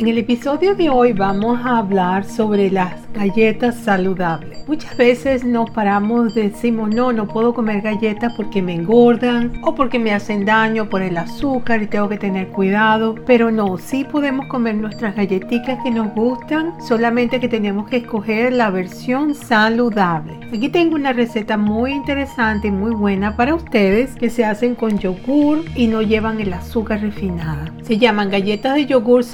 En el episodio de hoy vamos a hablar sobre las galletas saludables. Muchas veces nos paramos, decimos, no, no puedo comer galletas porque me engordan o porque me hacen daño por el azúcar y tengo que tener cuidado. Pero no, sí podemos comer nuestras galletitas que nos gustan, solamente que tenemos que escoger la versión saludable. Aquí tengo una receta muy interesante y muy buena para ustedes que se hacen con yogur y no llevan el azúcar refinada. Se llaman galletas de yogur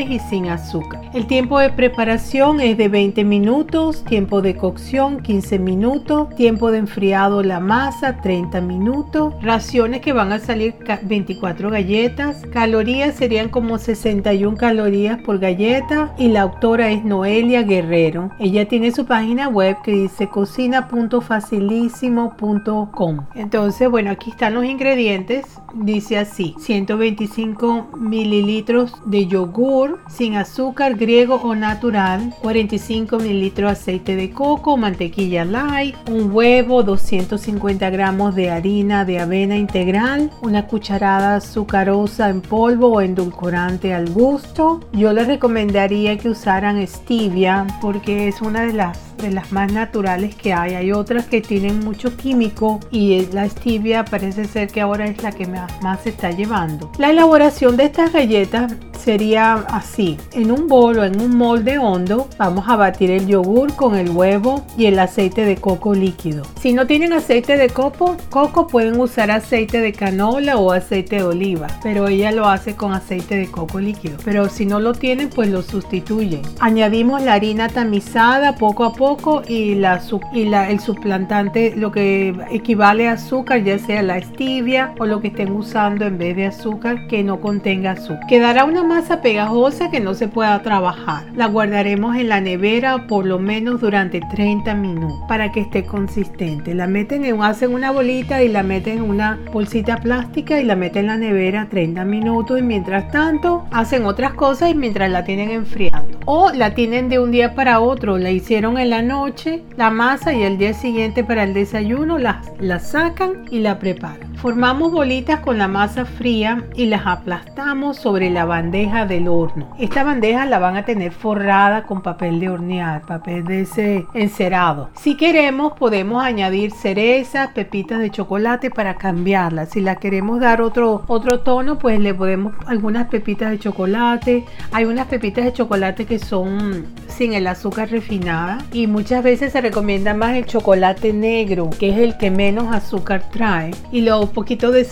y sin azúcar. El tiempo de preparación es de 20 minutos, tiempo de cocción 15 minutos, tiempo de enfriado la masa 30 minutos, raciones que van a salir 24 galletas, calorías serían como 61 calorías por galleta y la autora es Noelia Guerrero. Ella tiene su página web que dice cocina.facilísimo.com. Entonces, bueno, aquí están los ingredientes. Dice así, 125 mililitros de yogur sin azúcar griego o natural, 45 mililitros aceite de coco, mantequilla light, un huevo, 250 gramos de harina de avena integral, una cucharada azucarosa en polvo o endulcorante al gusto. Yo les recomendaría que usaran stevia porque es una de las de las más naturales que hay. Hay otras que tienen mucho químico y la stevia parece ser que ahora es la que más, se está llevando. La elaboración de estas galletas sería así. En un bol o en un molde hondo vamos a batir el yogur con el huevo y el aceite de coco líquido. Si no tienen aceite de coco, coco pueden usar aceite de canola o aceite de oliva, pero ella lo hace con aceite de coco líquido. Pero si no lo tienen, pues lo sustituyen. Añadimos la harina tamizada poco a poco y, la, y la, el suplantante, lo que equivale a azúcar, ya sea la stevia o lo que estén usando en vez de azúcar que no contenga azúcar. Quedará una masa pegajosa que no se pueda trabajar. La guardaremos en la nevera por lo menos durante 30 minutos para que esté consistente. La meten en, hacen una bolita y la meten en una bolsita plástica y la meten en la nevera 30 minutos y mientras tanto hacen otras cosas y mientras la tienen enfriando. O la tienen de un día para otro, la hicieron en la noche, la masa y el día siguiente para el desayuno la, la sacan y la preparan. Formamos bolitas con la masa fría y las aplastamos sobre la bandeja del horno. Esta bandeja la van a tener forrada con papel de hornear, papel de ese encerado. Si queremos podemos añadir cerezas, pepitas de chocolate para cambiarla. Si la queremos dar otro, otro tono, pues le podemos algunas pepitas de chocolate. Hay unas pepitas de chocolate que son sin el azúcar refinada y muchas veces se recomienda más el chocolate negro, que es el que menos azúcar trae. Y lo poquito de,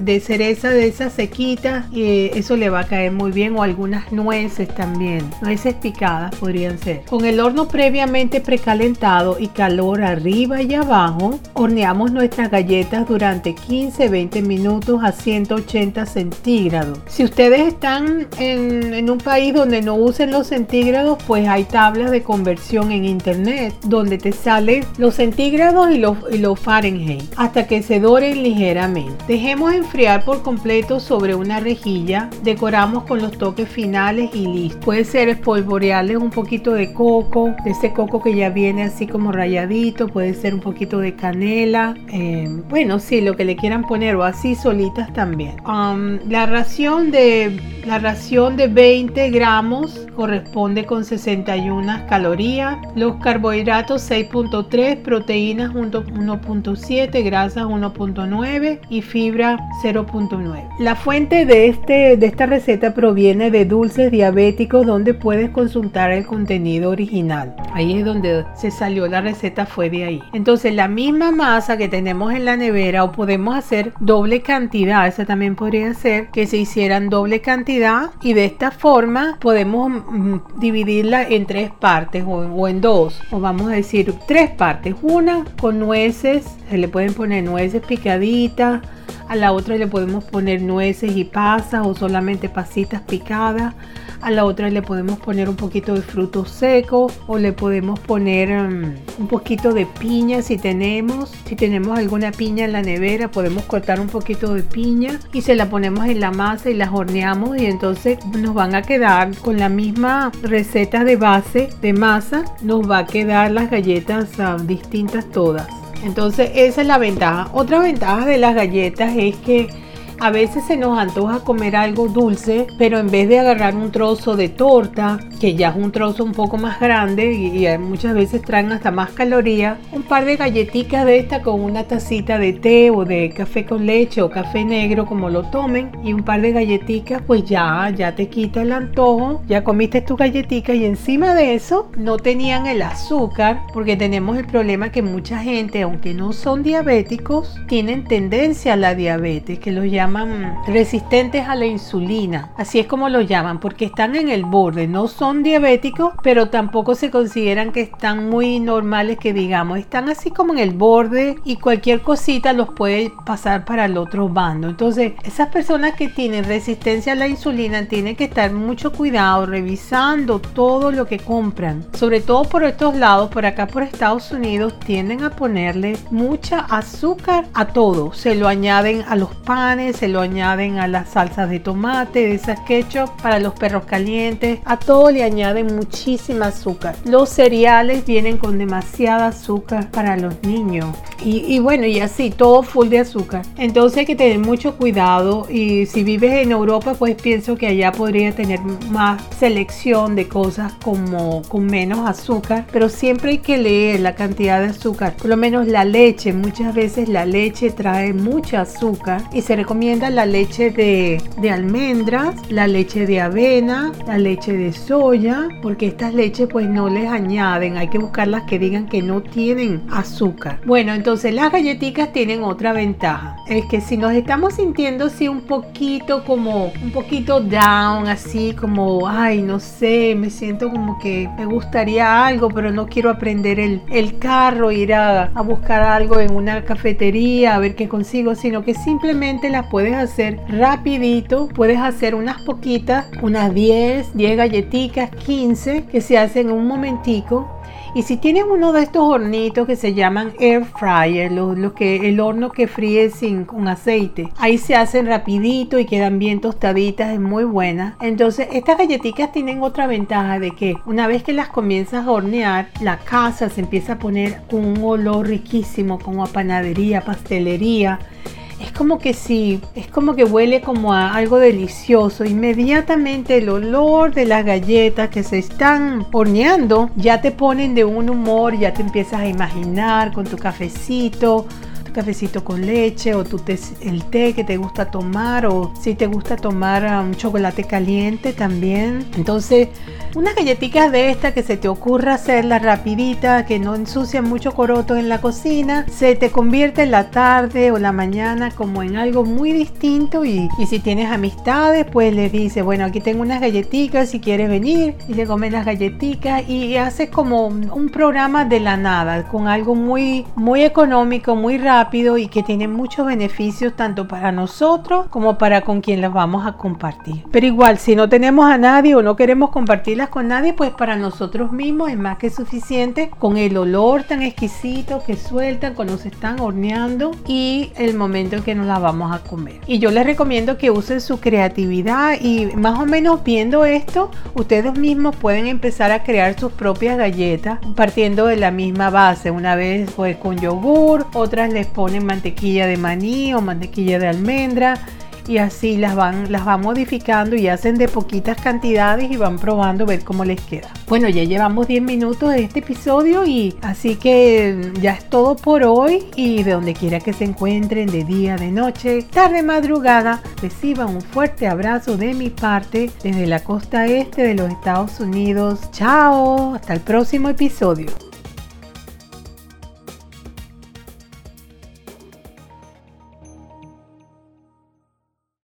de cereza de esa sequita y eso le va a caer muy bien o algunas nueces también, nueces picadas podrían ser. Con el horno previamente precalentado y calor arriba y abajo, horneamos nuestras galletas durante 15-20 minutos a 180 centígrados. Si ustedes están en, en un país donde no usen los centígrados, pues hay tablas de conversión en internet donde te salen los centígrados y los, y los Fahrenheit hasta que se doren ligeramente Dejemos enfriar por completo sobre una rejilla, decoramos con los toques finales y listo. Puede ser espolvorearles un poquito de coco, de ese coco que ya viene así como rayadito, puede ser un poquito de canela, eh, bueno, sí, lo que le quieran poner o así solitas también. Um, la ración de la ración de 20 gramos corresponde con 61 calorías, los carbohidratos 6.3, proteínas 1.7, grasas 1.9 y fibra 0.9. La fuente de, este, de esta receta proviene de Dulces Diabéticos donde puedes consultar el contenido original. Ahí es donde se salió la receta, fue de ahí. Entonces la misma masa que tenemos en la nevera o podemos hacer doble cantidad, esa también podría ser que se hicieran doble cantidad y de esta forma podemos mm, dividirla en tres partes o, o en dos o vamos a decir tres partes. Una con nueces, se le pueden poner nueces picaditas a la otra le podemos poner nueces y pasas o solamente pasitas picadas, a la otra le podemos poner un poquito de frutos secos o le podemos poner um, un poquito de piña si tenemos, si tenemos alguna piña en la nevera podemos cortar un poquito de piña y se la ponemos en la masa y las horneamos y entonces nos van a quedar con la misma receta de base de masa, nos va a quedar las galletas uh, distintas todas. Entonces esa es la ventaja. Otra ventaja de las galletas es que a veces se nos antoja comer algo dulce, pero en vez de agarrar un trozo de torta, que ya es un trozo un poco más grande y, muchas veces traen hasta más calorías, un par de galletitas de esta con una tacita de té o de café con leche o café negro como lo tomen y un par de galletitas, pues ya, ya te quita el antojo, ya comiste tus galletitas y encima de eso no tenían el azúcar porque tenemos el problema que mucha gente, aunque no son diabéticos, tienen tendencia a la diabetes, que los llaman resistentes a la insulina. Así es como lo llaman, porque están en el borde, no son diabéticos, pero tampoco se consideran que están muy normales, que digamos, están así como en el borde y cualquier cosita los puede pasar para el otro bando. Entonces, esas personas que tienen resistencia a la insulina tienen que estar mucho cuidado revisando todo lo que compran, sobre todo por estos lados, por acá por Estados Unidos, tienden a ponerle mucha azúcar a todo. Se lo añaden a los panes, se lo añaden a las salsas de tomate, de esas ketchup, para los perros calientes, a todo le añaden muchísima azúcar. Los cereales vienen con demasiada azúcar para los niños. Y, bueno, y así, todo full de azúcar. Entonces hay que tener mucho cuidado y si vives en Europa, pues pienso que allá podría tener más selección de cosas como con menos azúcar, pero siempre hay que leer la cantidad de azúcar. Por lo menos la leche, muchas veces la leche trae mucha azúcar y se recomienda la leche de, de almendras, la leche de avena, la leche de soya, porque estas leches pues no les añaden, hay que buscar las que digan que no tienen azúcar. Bueno, entonces las galletitas tienen otra ventaja. Es que si nos estamos sintiendo así un poquito como un poquito down, así como, ay, no sé, me siento como que me gustaría algo, pero no quiero aprender el, el carro, ir a, a buscar algo en una cafetería, a ver qué consigo, sino que simplemente las puedes hacer rapidito, puedes hacer unas poquitas, unas 10, 10 galletitas, 15, que se hacen en un momentico y si tienes uno de estos hornitos que se llaman air fryer, lo, que, el horno que fríe sin con aceite, ahí se hacen rapidito y quedan bien tostaditas, es muy buena. Entonces estas galletitas tienen otra ventaja de que una vez que las comienzas a hornear, la casa se empieza a poner un olor riquísimo, como a panadería, pastelería es como que sí, es como que huele como a algo delicioso. Inmediatamente el olor de las galletas que se están horneando ya te ponen de un humor, ya te empiezas a imaginar con tu cafecito cafecito con leche o tu el té que te gusta tomar o si te gusta tomar un um, chocolate caliente también. Entonces, unas galletitas de estas que se te ocurra hacerlas rapidita, que no ensucian mucho coroto en la cocina, se te convierte en la tarde o la mañana como en algo muy distinto y, y si tienes amistades, pues le dices, bueno, aquí tengo unas galletitas si quieres venir y te comes las galletitas y haces como un programa de la nada, con algo muy, muy económico, muy rápido y que tiene muchos beneficios tanto para nosotros como para con quien las vamos a compartir. Pero igual, si no tenemos a nadie o no queremos con nadie, pues para nosotros mismos es más que suficiente con el olor tan exquisito que sueltan cuando se están horneando y el momento en que nos las vamos a comer. Y yo les recomiendo que usen su creatividad y más o menos viendo esto, ustedes mismos pueden empezar a crear sus propias galletas partiendo de la misma base. Una vez pues con yogur, otras les ponen mantequilla de maní o mantequilla de almendra y así las van, las van modificando y hacen de poquitas cantidades y van probando ver cómo les queda. Bueno, ya llevamos 10 minutos de este episodio y así que ya es todo por hoy y de donde quiera que se encuentren, de día, de noche, tarde, madrugada, reciban un fuerte abrazo de mi parte desde la costa este de los Estados Unidos. Chao, hasta el próximo episodio.